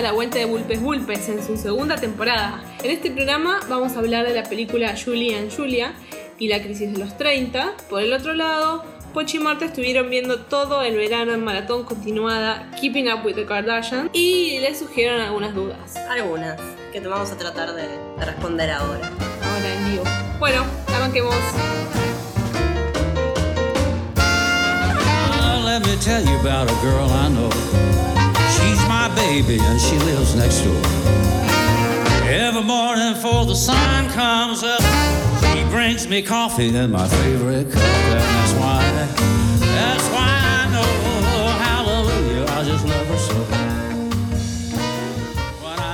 a la vuelta de Bulpes Bulpes en su segunda temporada. En este programa vamos a hablar de la película Julie and Julia y la crisis de los 30. Por el otro lado, Pochi y Marta estuvieron viendo todo el verano en maratón continuada Keeping Up with the Kardashians y les surgieron algunas dudas. Algunas que te vamos a tratar de, de responder ahora. Ahora en vivo. Bueno, arranquemos. Let me tell you about a girl I know. Baby and she lives next door. Every morning before the sun comes up, she brings me coffee in my favorite cup. And that's why, that's why I know, hallelujah, I just love her so.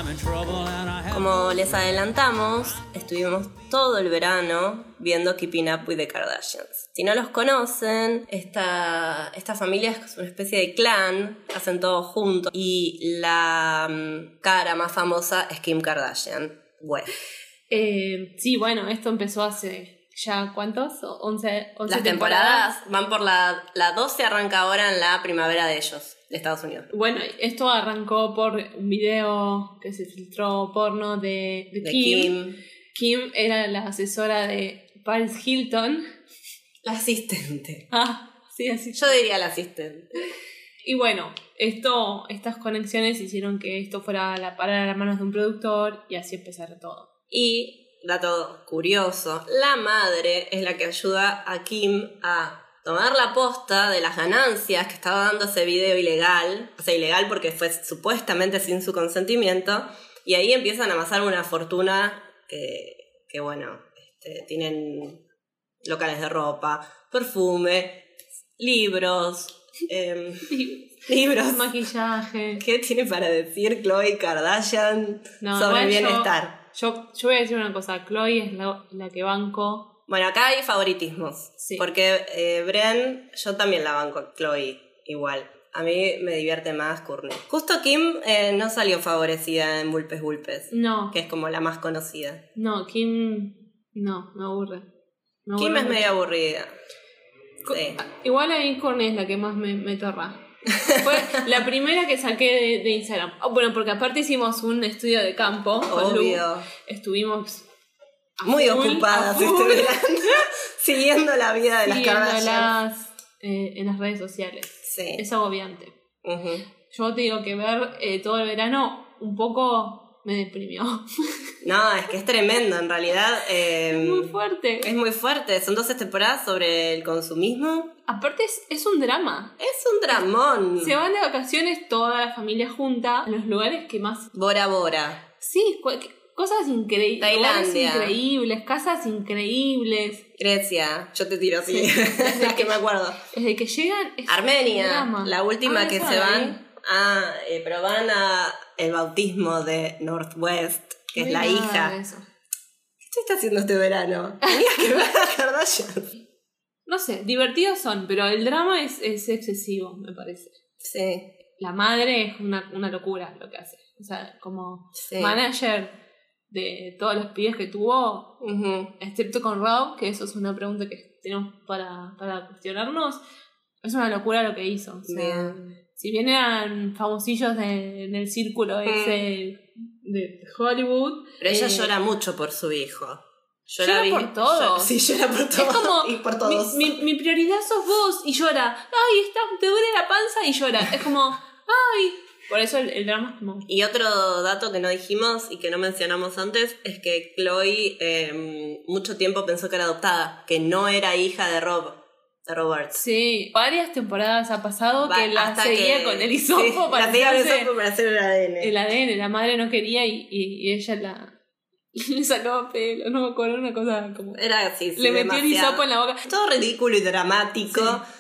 And Como les adelantamos, estuvimos todo el verano viendo Keeping Up with the Kardashians. Si no los conocen, esta, esta familia es una especie de clan, hacen todo juntos y la mm, cara más famosa es Kim Kardashian. Bueno, Eh, sí, bueno, esto empezó hace ya, ¿cuántos? 11, 11 las temporadas van por la, la 12, arranca ahora en la primavera de ellos, de Estados Unidos. Bueno, esto arrancó por un video que se filtró porno de, de De Kim. Kim, Kim era la asesora de Paris Hilton. la asistente. Ah, sí, así. Yo diría la asistente. Y bueno, esto, estas conexiones hicieron que esto fuera a la, parar a las manos de un productor y así empezara todo. Y, dato curioso, la madre es la que ayuda a Kim a tomar la posta de las ganancias que estaba dando ese video ilegal, o sea, ilegal porque fue supuestamente sin su consentimiento, y ahí empiezan a amasar una fortuna que, que bueno, este, tienen locales de ropa, perfume, libros, em, libros. Maquillaje. ¿Qué tiene para decir Chloe Kardashian No, sobre el bienestar? Yo, yo voy a decir una cosa, Chloe es la, la que banco. Bueno, acá hay favoritismos. Sí. Porque eh, Bren, yo también la banco a Chloe igual. A mí me divierte más Courtney. Justo Kim eh, no salió favorecida en Bulpes Bulpes, No, que es como la más conocida. no, Kim. No, me aburre. Me Kim es medio aburrida. Sí. Igual a mí Courtney es la que más me, me torra. Fue la primera que saqué de, de Instagram. Ah, bueno, porque aparte hicimos un estudio de campo. con Lu. Obvio. Estuvimos Muy full, ocupadas este verano. Siguiendo la vida de las Kardashian. Eh, en las redes sociales. Sí. Es agobiante. Yo te digo que ver eh, todo el verano un poco me deprimió. No, es que es tremendo en realidad. eh, Muy fuerte. es muy fuerte. Son 12 temporadas sobre el consumismo. Aparte es, es un drama. Es un dramón. Se van de vacaciones toda la familia junta a los lugares que más Bora Bora. Sí, cosas increíbles. Tailandia. increíbles, casas increíbles. Grecia, yo te tiro así. Sí. es que me acuerdo. Desde que llegan. es Armenia, la última Ah, que se van a, eh, pero van a el bautismo de Northwest, que es la hija. eso. ¿Qué está haciendo este verano? Que ver a Kardashian. No sé, divertidos son, pero el drama es, es excesivo, me parece. Sí, La madre es una, una locura lo que hace. O sea, como sí. manager de todos los pibes que tuvo, excepto con Rob, que eso es una pregunta que tenemos para, para cuestionarnos, es una locura lo que hizo. O sea, Bien. si bien eran famosillos de- en el círculo Mm. ese de Hollywood, Pero ella eh, llora mucho por su hijo. Llora vi- por todo. llora- sí, llora por es todo. como y por todos. Mi, mi, mi prioridad sos vos y llora. Ay, está, te duele la panza y llora. Es como, ay. Por eso el, el drama es como. Y otro dato que no dijimos y que no mencionamos antes es que Chloe eh, mucho tiempo pensó que era adoptada, que no era hija de Rob, de Roberts. Sí, varias temporadas ha pasado Va- que la seguía que- con el hisopo sí, para para hacer el ADN. el ADN. La madre no quería y, y, y ella la le sacaba pelo. No me acuerdo, una cosa como. Era así, sí, le metió el hisopo en la boca. Todo ridículo y dramático. Sí.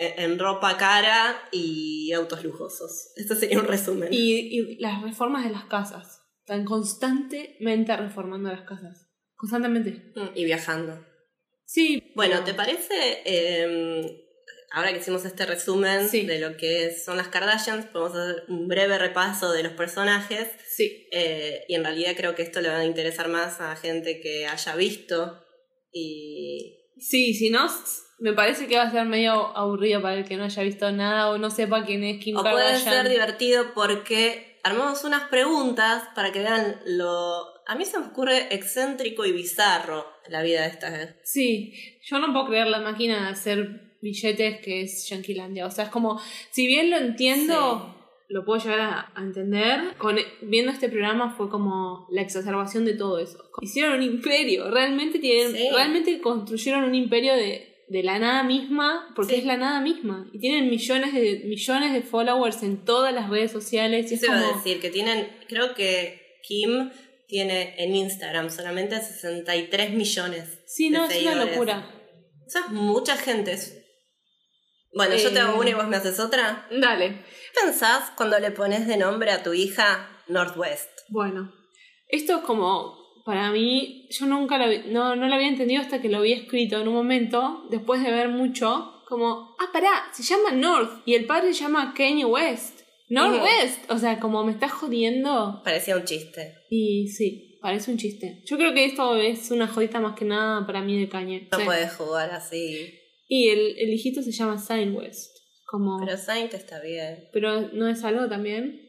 Eh, En ropa cara y autos lujosos. Esto sería un resumen. Y, y las reformas de las casas. Están constantemente reformando las casas. Constantemente. Mm, y viajando. Sí. Bueno, ¿te parece? eh, ahora que hicimos este resumen Sí. de lo que son las Kardashians, podemos hacer un breve repaso de los personajes. Sí. eh, y en realidad creo que esto le va a interesar más a gente que haya visto. Y. Sí, si no, me parece que va a ser medio aburrido para el que no haya visto nada o no sepa quién es Kim O puede Kardashian. ser divertido porque armamos unas preguntas para que vean lo... A mí se me ocurre excéntrico y bizarro la vida de esta... Sí, yo no puedo creer la máquina de hacer billetes que es Yanquilandia. O sea, es como, si bien lo entiendo, lo puedo llegar a, a entender, con, viendo este programa fue como la exacerbación de todo eso. Hicieron un imperio, realmente tienen, Sí. realmente construyeron un imperio de, de la nada misma, porque Sí. es la nada misma. Y tienen millones de, millones de followers en todas las redes sociales. Y es a decir, que tienen, creo que Kim tiene en Instagram solamente 63 millones. sí, de no, es una locura. Eso es mucha gente. Bueno, yo te hago Eh. una y vos me haces otra. Dale. ¿Qué pensás cuando le pones de nombre a tu hija Northwest? Bueno, esto es como, para mí, yo nunca lo, vi- no, no lo había entendido hasta que lo había escrito en un momento, después de ver mucho, como, ah, pará, se llama North y el padre se llama Kanye West. Northwest, o sea, como me estás jodiendo. Parecía un chiste. Y sí, parece un chiste. Yo creo que esto es una jodita más que nada para mí de Kanye. No Sí. puedes jugar así. Y el, el hijito se llama Sign West. Como, Pero pero, Saint está bien. no es algo también.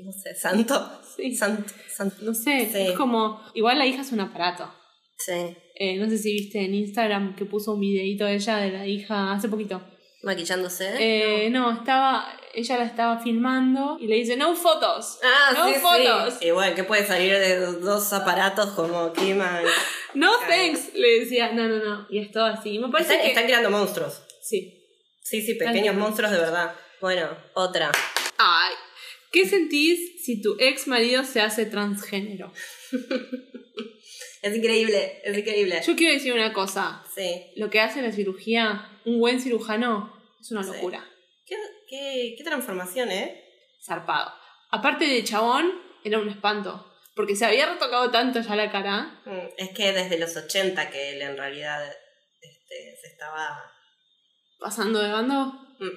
No sé, santo. Sí. Santo. santo. No sé, Sí. es como, igual la hija es un aparato. Sí. Eh, no sé si viste en Instagram que puso un videito de ella de la hija hace poquito. Maquillándose. Eh, no, estaba, ella la estaba filmando y le dice, no fotos. Ah, no sí, fotos. sí. Igual, que puede salir de dos aparatos como and... No thanks. Le decía, no, no, no. Y es todo así. Me parece Están, que... están creando monstruos. Sí. Sí, sí, pequeños monstruos de verdad. Bueno, otra. Ay. ¿Qué sentís si tu ex marido se hace transgénero? Es increíble, es increíble. Yo quiero decir una cosa. Sí. Lo que hace la cirugía, un buen cirujano, es una Sí. locura. ¿Qué, qué, qué transformación, ¿eh? zarpado. Aparte de chabón, era un espanto. Porque se había retocado tanto ya la cara. Mm, Es que desde los 80 que él en realidad este, se estaba... Pasando de bando. Mm.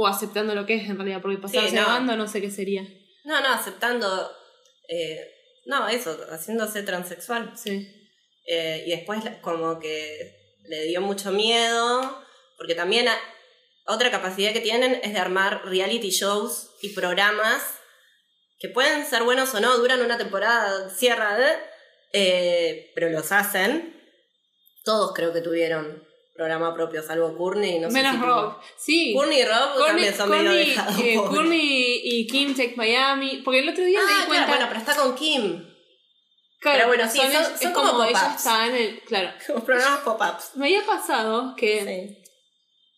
O aceptando lo que es en realidad. Porque pasarse Sí, no. bando no sé qué sería. No, no, aceptando... eh, no, eso, haciéndose transexual. Sí. Eh, y después como que le dio mucho miedo, porque también a- otra capacidad que tienen es de armar reality shows y programas que pueden ser buenos o no, duran una temporada, cierra, de, eh, pero los hacen. Todos creo que tuvieron programa propio, salvo Courtney, no sé Menos si Rob. Sí. tuvo- Courtney y Rob Courtney- también son medio Courtney- dejados. eh. Courtney y Kim Take Miami. Porque el otro día me Ah, di claro, cuenta. bueno, pero está con Kim. Claro, pero bueno, sí, son- es son como, como ella está en el. Claro. Como programas pop-ups. Me había pasado que Sí.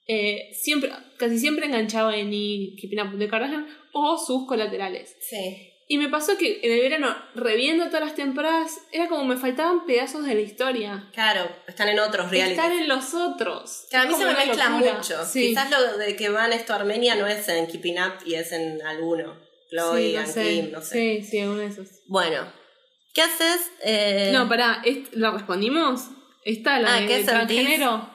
eh, siempre, casi siempre enganchaba en Keeping Up with the Kardashian o sus colaterales. Sí. Y me pasó que en el verano, reviendo todas las temporadas, era como me faltaban pedazos de la historia. Claro, están en otros reality. Estar en los otros. Que a mí se me mezcla mucho. Sí. Quizás lo de que van esto a Armenia no es en Keeping Up y es en alguno. Chloe, Sí, no sé. Kim, no sé. Sí, sí, uno de esos. Bueno, ¿qué haces? Eh, No, pará, ¿est- ¿la respondimos? ¿Esta, la Ah, de, ¿qué de transgénero?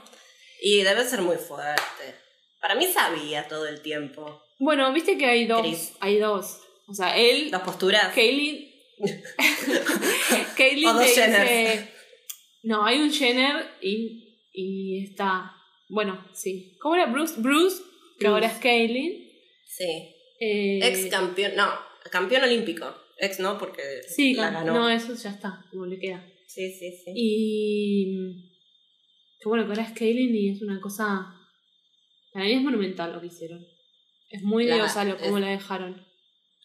Y debe ser muy fuerte. Para mí sabía todo el tiempo. Bueno, viste que hay dos. Chris. Hay dos. O sea, él, Las posturas. Kaylin. Kaylin O dos te dice. Jenners. No, hay un Jenner y, y está. Bueno, sí. ¿Cómo era Bruce? Bruce, que Bruce. ahora es Kaylin. Sí. Eh, Ex campeón. No, campeón olímpico. Ex no, porque Sí, la ganó. no, eso ya está, como le queda. Sí, sí, sí. Y. Que bueno, que ahora es Kaylin y es una cosa. Para mí es monumental lo que hicieron. Es muy La- diosa lo como es- la dejaron.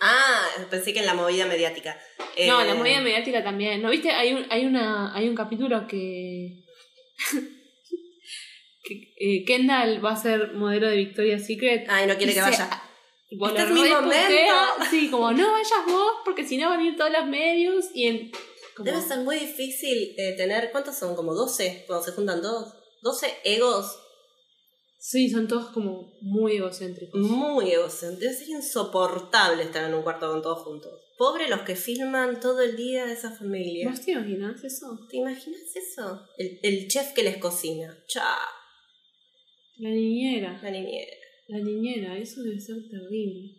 Ah, pensé que en la movida mediática. No, Eh, la movida mediática también. ¿No viste? Hay un, hay una, hay un capítulo que. que eh, Kendall va a ser modelo de Victoria's Secret. Ay, no quiere que vaya. Este es mi momento. Sí, como no vayas vos, porque si no van a ir todos los medios y en. como- Debe ser muy difícil eh, tener. ¿Cuántos son? ¿Como 12? Cuando se juntan todos. 12 egos Sí, son todos como muy egocéntricos. muy egocéntricos. Ser insoportable estar en un cuarto con todos juntos. Pobre los que filman todo el día a esa familia. ¿Vos te imaginas eso? ¿Te imaginas eso? El, el chef que les cocina. Chao. La niñera. La niñera. La niñera, eso debe ser terrible.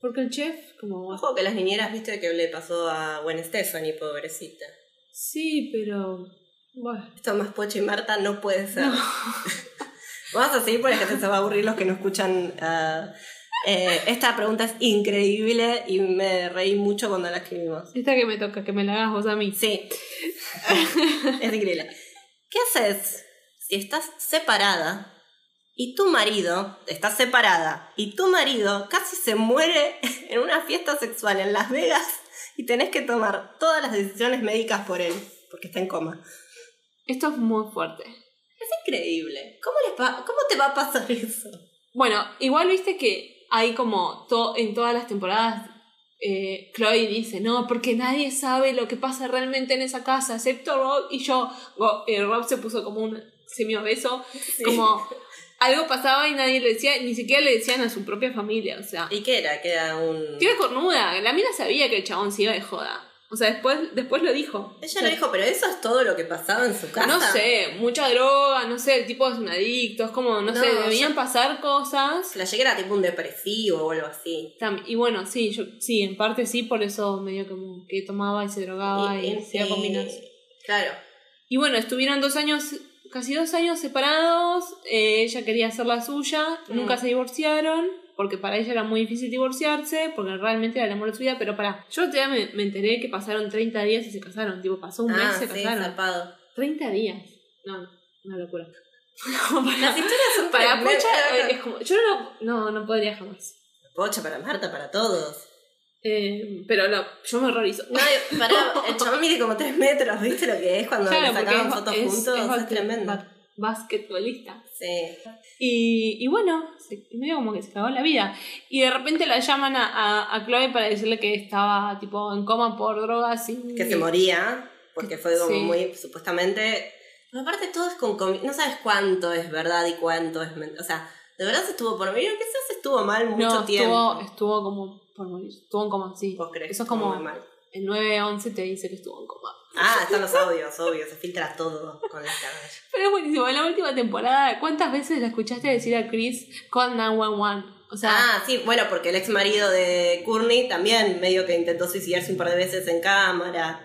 Porque el chef, como. Ojo que las niñeras, viste que le pasó a Gwen Stephanie, pobrecita. Sí, pero. Bueno. Esto más Pocho y Marta no puede ser. No. Vamos a seguir porque gente se va a aburrir los que no escuchan ah, Eh, esta pregunta es increíble y me reí mucho cuando la escribimos. Esta que me toca, que me la hagas vos a mí. Sí. es increíble. ¿Qué haces si estás separada y tu marido, estás separada y tu marido casi se muere en una fiesta sexual en Las Vegas y tenés que tomar todas las decisiones médicas por él, porque está en coma? Esto es muy fuerte. Es increíble. ¿Cómo, les va, ¿Cómo te va a pasar eso? Bueno, igual viste que hay como to- en todas las temporadas eh, Chloe dice, no, porque nadie sabe lo que pasa realmente en esa casa, excepto Rob y yo. Go- eh, Rob se puso como un semiobeso, como algo pasaba y nadie le decía, ni siquiera le decían a su propia familia, o sea. ¿Y qué era? Que era un... Tía cornuda, la mina sabía que el chabón se iba de joda. O sea, después, después lo dijo. Ella O sea, lo dijo, pero eso es todo lo que pasaba en su casa. No sé, mucha droga, no sé, el tipo es un adicto, es como, no, No, sé, debían yo- pasar cosas. Flashé que era tipo un depresivo o algo así. Y bueno, sí, yo sí, en parte sí, por eso medio como que tomaba y se drogaba y, se iba a combinar. Claro. Y bueno, estuvieron dos años, casi dos años separados, eh, ella quería hacer la suya, Mm. nunca se divorciaron, porque para ella era muy difícil divorciarse, porque realmente era el amor de su vida, pero para, yo día me, me enteré que pasaron 30 días y se casaron, tipo, pasó un mes ah, y se sí, casaron. zarpado. 30 días. No, no, una locura. Las historias son para. Pocha es como, yo no, no, no podría jamás. Pocha para Marta, para todos. Eh, pero no, yo me horrorizo. No, para, el chabón mide como 3 metros, ¿viste lo que es cuando le sacaban es- fotos es- juntos? Es, basque- tremendo. Ba- basquetbolista. Sí. Y, y bueno, se, medio como que se cagó la vida. Y de repente la llaman a, a, a Chloe para decirle que estaba tipo en coma por drogas y. Que se moría, porque fue como Sí. muy, supuestamente... Pero aparte todo es con No sabes cuánto es verdad y cuánto es mentira. O sea, de verdad se estuvo por morir, quizás estuvo mal mucho no, tiempo. estuvo, estuvo como por morir. Estuvo en coma, sí. ¿Vos crees? Eso es que estuvo como. muy mal. El 9-11 te dice que estuvo en coma. Ah, están los audios, obvio, se filtra todo con las cámaras. Pero es buenísimo. En la última temporada, ¿cuántas veces la escuchaste decir a Chris con 911? O sea, Ah, sí, bueno, porque el ex marido de Courtney también medio que intentó suicidarse un par de veces en cámara.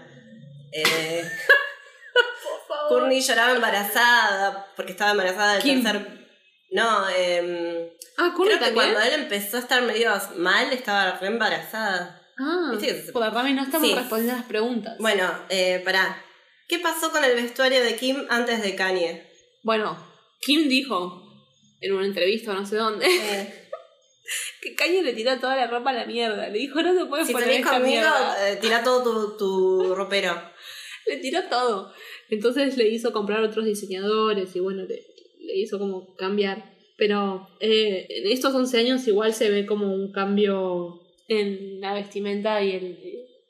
Eh, Courtney lloraba embarazada porque estaba embarazada del tercer. No, eh, ah, creo que también. cuando él empezó a estar medio mal estaba re embarazada. Ah, Viste que se- por Rami no estamos Sí. respondiendo las preguntas. Bueno, eh, pará. ¿Qué pasó con el vestuario de Kim antes de Kanye? Bueno, Kim dijo en una entrevista no sé dónde Eh, que Kanye le tiró toda la ropa a la mierda. Le dijo, no se puede si poner tenés esta conmigo, mierda. eh, tira todo tu, tu ropero. Le tiró todo. Entonces le hizo comprar otros diseñadores y bueno, le, le hizo como cambiar. Pero eh, en estos 11 años igual se ve como un cambio en la vestimenta y, el,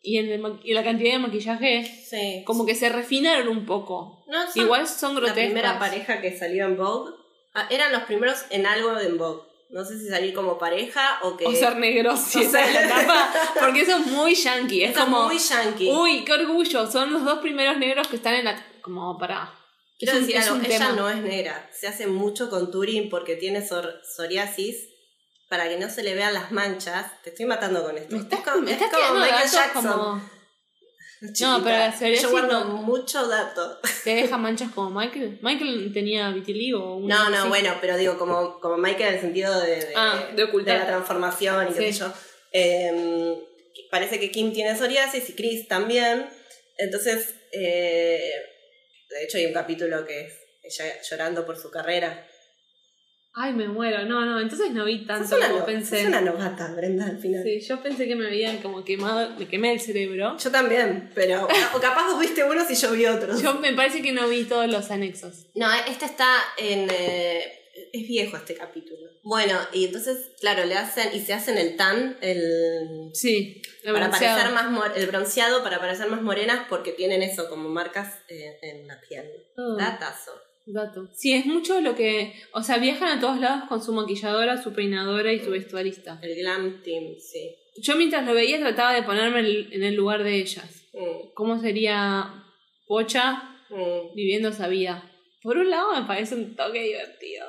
y en, el y la cantidad de maquillaje. Sí. Como que se refinaron un poco. No, son- Igual son la grotescas. primera pareja que salió en Vogue. Ah, eran los primeros en algo de Vogue. No sé si salir como pareja o que. O ser negros, si esa es la tapa. Porque eso es muy yankee. Es Eso como. muy yankee. Uy, qué orgullo. Son los dos primeros negros que están en la. Como para. Quiero decir algo, ella tema. no es negra. Se hace mucho con Turing porque tiene psor- psoriasis. Para que no se le vean las manchas. Te estoy matando con esto. Me estás, es como, me es estás como tirando Michael Jackson. como. chiquita. pero la Yo guardo no- mucho dato. ¿Te deja manchas como Michael? Michael tenía vitiligo. No, no, así. bueno, pero digo, como, como Michael en el sentido de, de, Ah, de ocultar. la transformación y qué Sí. sé yo. Eh, parece que Kim tiene psoriasis y Chris también. Entonces, eh, de hecho hay un capítulo que es ella llorando por su carrera. Ay, me muero. No, no, entonces no vi tanto una, como no- pensé. sos una novata, Brenda, al final. Sí, yo pensé que me habían como quemado, me quemé el cerebro. Yo también, pero o capaz vos viste unos y yo vi otros. Yo me parece que no vi todos los anexos. No, este está en... eh, es viejo este capítulo. Bueno, y entonces, claro, le hacen, y se hacen el tan, el... Sí, el para bronceado. parecer más el bronceado para parecer más morenas porque tienen eso como marcas eh, en la piel. Oh, Datazo. Dato. Sí, es mucho lo que. O sea, viajan a todos lados con su maquilladora, su peinadora y su vestuarista. El glam team, sí. Yo mientras lo veía trataba de ponerme en el lugar de ellas. Mm, ¿Cómo sería Pocha mm. viviendo esa vida? Por un lado me parece un toque divertido.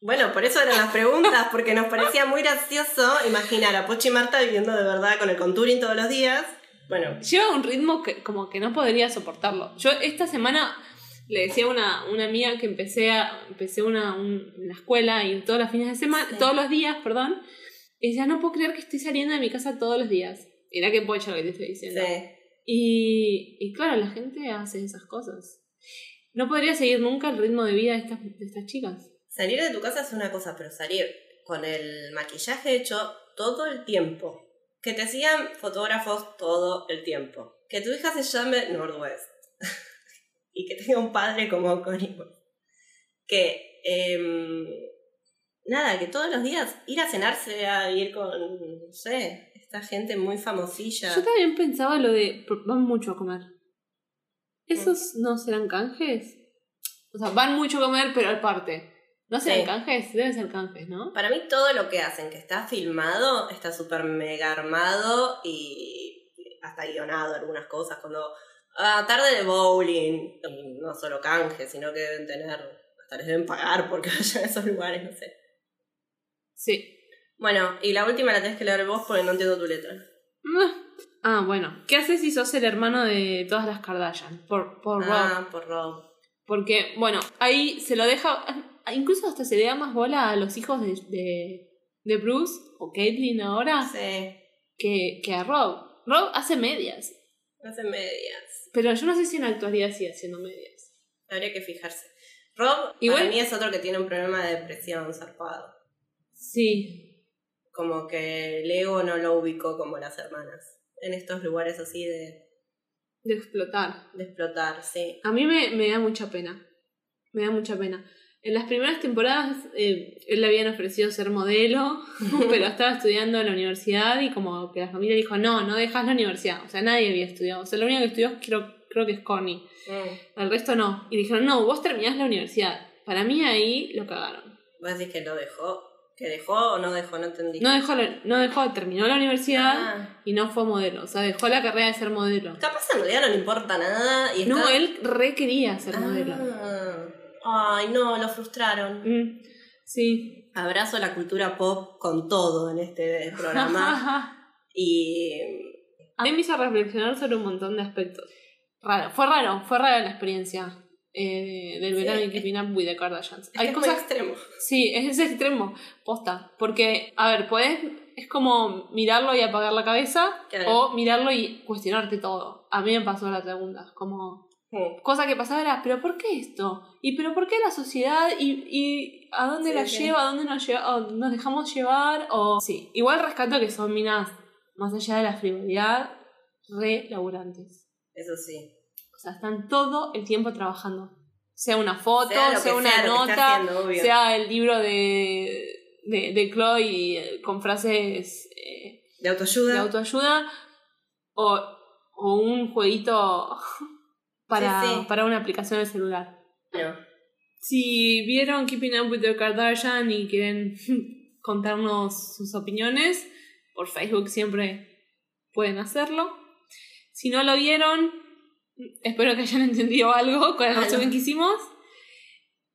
Bueno, por eso eran las preguntas, porque nos parecía muy gracioso imaginar a Pochi y Marta viviendo de verdad con el contouring todos los días. Bueno, Lleva un ritmo que como que no podría soportarlo. Yo esta semana le decía a una, una amiga que empecé a, empecé una, un- una escuela y todos los fines de semana, Sí. todos los días, perdón, Y decía, no puedo creer que estoy saliendo de mi casa todos los días. Era que pocho lo que te estoy diciendo. Sí. Y, y claro, la gente hace esas cosas. No podría seguir nunca el ritmo de vida de estas, de estas chicas. Salir de tu casa es una cosa, pero salir con el maquillaje hecho todo el tiempo. Que te sigan fotógrafos todo el tiempo. Que tu hija se llame Nordwest. Y que tenga un padre como Connie. Que, em, nada, que todos los días ir a cenarse, a ir con, no sé, esta gente muy famosilla. Yo también pensaba lo de. Van mucho a comer. ¿Esos no serán canjes? O sea, van mucho a comer, pero aparte. ¿No serán Sí. canjes? Deben ser canjes, ¿no? Para mí todo lo que hacen, que está filmado, está súper mega armado y hasta guionado algunas cosas. Cuando, ah, tarde de bowling, no solo canje, sino que deben tener, hasta les deben pagar porque vayan a esos lugares, no sé. Sí. Bueno, y la última la tenés que leer vos porque no entiendo tu letra. Ah, bueno. ¿Qué haces si sos el hermano de todas las Kardashian? Por, por Rob. Ah, por Rob. Porque, bueno, ahí se lo deja. Incluso hasta se le da más bola a los hijos de, de, de Bruce o Caitlyn ahora Sí, que, que a Rob. Rob hace medias. Hace medias. Pero yo no sé si en la actualidad sigue haciendo medias. Habría que fijarse. Rob, Igual- para mí es otro que tiene un problema de depresión zarpado. Sí. como que el ego no lo ubicó como las hermanas. En estos lugares así de, De explotar. de explotar, sí. A mí me, me da mucha pena. Me da mucha pena. En las primeras temporadas eh, él le habían ofrecido ser modelo, pero estaba estudiando en la universidad y como que la familia dijo, no, no dejas la universidad. O sea, nadie había estudiado. O sea, lo único que estudió creo, creo que es Connie. Mm. El resto no. Y dijeron, no, vos terminás la universidad. Para mí ahí lo cagaron. ¿Vos decís que lo dejó? ¿Que dejó o no dejó? No entendí. No dejó, la- no dejó, terminó la universidad Ah. y no fue modelo. O sea, dejó la carrera de ser modelo. Capaz en realidad no le importa nada y No, está- él re quería ser modelo. Ay, no, lo frustraron. Mm, sí. Abrazo la cultura pop con todo en este programa. y A mí me hizo reflexionar sobre un montón de aspectos. Raro, fue raro, fue rara la experiencia eh, del verano Keeping Up with the Kardashians. es que Hay es muy cosas, extremo. sí, es ese extremo, posta. Porque, a ver, podés, es como mirarlo y apagar la cabeza Claro. o mirarlo y cuestionarte todo. A mí me pasó la segunda, como. Cosa que pasaba era, pero ¿por qué esto? ¿Y pero por qué la sociedad? ¿Y, y a dónde Sí, la sí. lleva? ¿A dónde nos, lleva? o nos dejamos llevar? O... Sí, igual rescato que son minas, más allá de la frivolidad, re laburantes. Eso sí. O sea, están todo el tiempo trabajando. Sea una foto, Sea una sea nota, haciendo, sea el libro de, de, de Chloe eh, con frases eh, De autoayuda. de autoayuda o, o un jueguito para, Sí, sí. para una aplicación de celular. No. Si vieron Keeping Up with the Kardashian y quieren contarnos sus opiniones, por Facebook siempre pueden hacerlo. Si no lo vieron, espero que hayan entendido algo con el resumen que hicimos.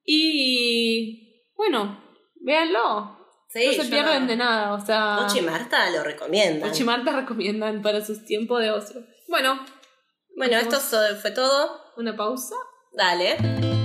Y bueno, véanlo. Sí, no se pierden no- de nada. O sea, Pochi y Marta lo recomiendan. Pochi y Marta recomiendan para sus tiempos de ocio. Bueno, Bueno, esto fue todo. una pausa. Dale.